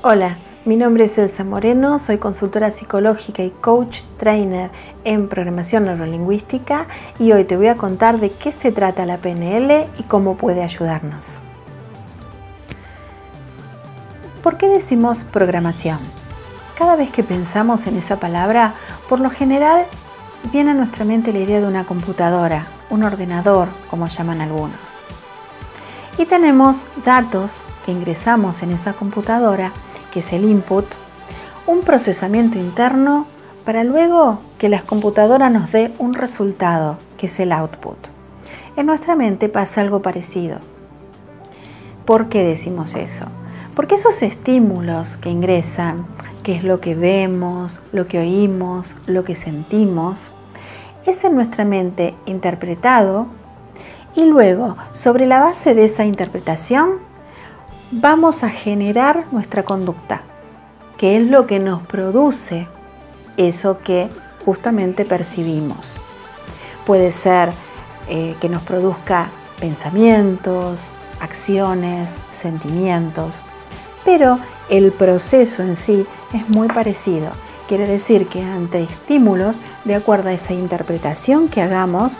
Hola, mi nombre es Elsa Moreno, soy consultora psicológica y coach trainer en programación neurolingüística y hoy te voy a contar de qué se trata la PNL y cómo puede ayudarnos. ¿Por qué decimos programación? Cada vez que pensamos en esa palabra, por lo general viene a nuestra mente la idea de una computadora, un ordenador, como llaman algunos. Y tenemos datos que ingresamos en esa computadora que es el input, un procesamiento interno para luego que la computadora nos dé un resultado, que es el output. En nuestra mente pasa algo parecido. ¿Por qué decimos eso? Porque esos estímulos que ingresan, que es lo que vemos, lo que oímos, lo que sentimos, es en nuestra mente interpretado y luego, sobre la base de esa interpretación, vamos a generar nuestra conducta, que es lo que nos produce eso que justamente percibimos. Puede ser eh, que nos produzca pensamientos, acciones, sentimientos, pero el proceso en sí es muy parecido. Quiere decir que ante estímulos, de acuerdo a esa interpretación que hagamos,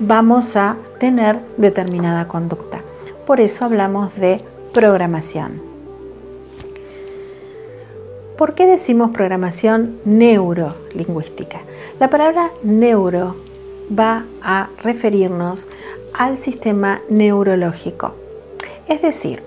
vamos a tener determinada conducta. Por eso hablamos de programación. ¿Por qué decimos programación neurolingüística? La palabra neuro va a referirnos al sistema neurológico. Es decir,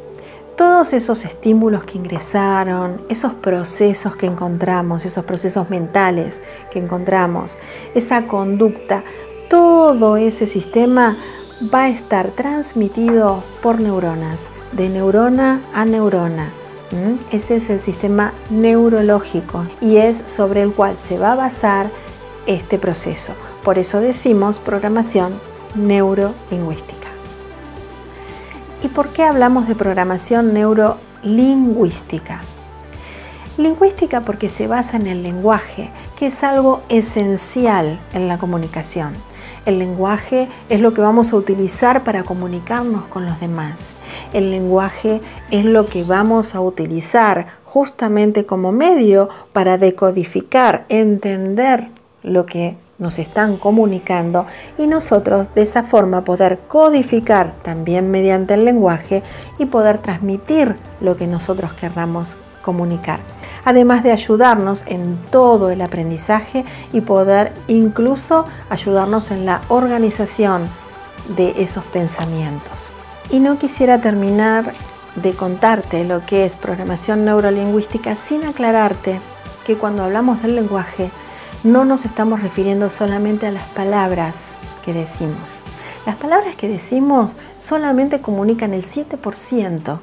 todos esos estímulos que ingresaron, esos procesos que encontramos, esos procesos mentales que encontramos, esa conducta, todo ese sistema va a estar transmitido por neuronas de neurona a neurona. Ese es el sistema neurológico y es sobre el cual se va a basar este proceso. Por eso decimos programación neurolingüística. ¿Y por qué hablamos de programación neurolingüística? Lingüística porque se basa en el lenguaje, que es algo esencial en la comunicación. El lenguaje es lo que vamos a utilizar para comunicarnos con los demás. El lenguaje es lo que vamos a utilizar justamente como medio para decodificar, entender lo que nos están comunicando y nosotros de esa forma poder codificar también mediante el lenguaje y poder transmitir lo que nosotros querramos comunicar, además de ayudarnos en todo el aprendizaje y poder incluso ayudarnos en la organización de esos pensamientos. Y no quisiera terminar de contarte lo que es programación neurolingüística sin aclararte que cuando hablamos del lenguaje no nos estamos refiriendo solamente a las palabras que decimos. Las palabras que decimos solamente comunican el 7%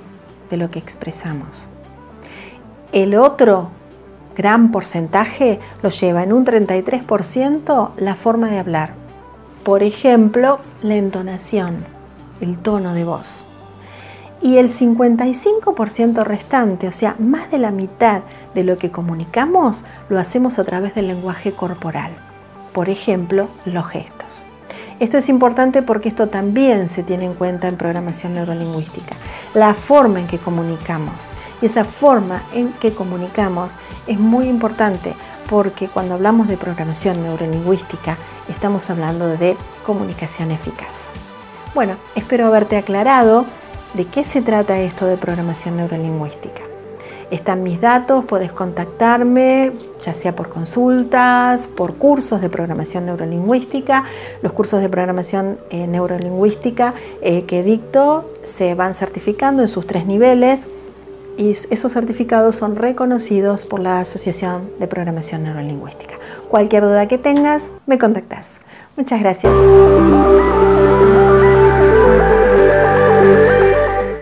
de lo que expresamos. El otro gran porcentaje lo lleva en un 33% la forma de hablar. Por ejemplo, la entonación, el tono de voz. Y el 55% restante, o sea, más de la mitad de lo que comunicamos, lo hacemos a través del lenguaje corporal. Por ejemplo, los gestos. Esto es importante porque esto también se tiene en cuenta en programación neurolingüística. La forma en que comunicamos y esa forma en que comunicamos es muy importante porque cuando hablamos de programación neurolingüística estamos hablando de comunicación eficaz. Bueno, espero haberte aclarado de qué se trata esto de programación neurolingüística. Están mis datos, puedes contactarme, ya sea por consultas, por cursos de programación neurolingüística. Los cursos de programación eh, neurolingüística eh, que dicto se van certificando en sus tres niveles y esos certificados son reconocidos por la Asociación de Programación Neurolingüística. Cualquier duda que tengas, me contactas. Muchas gracias.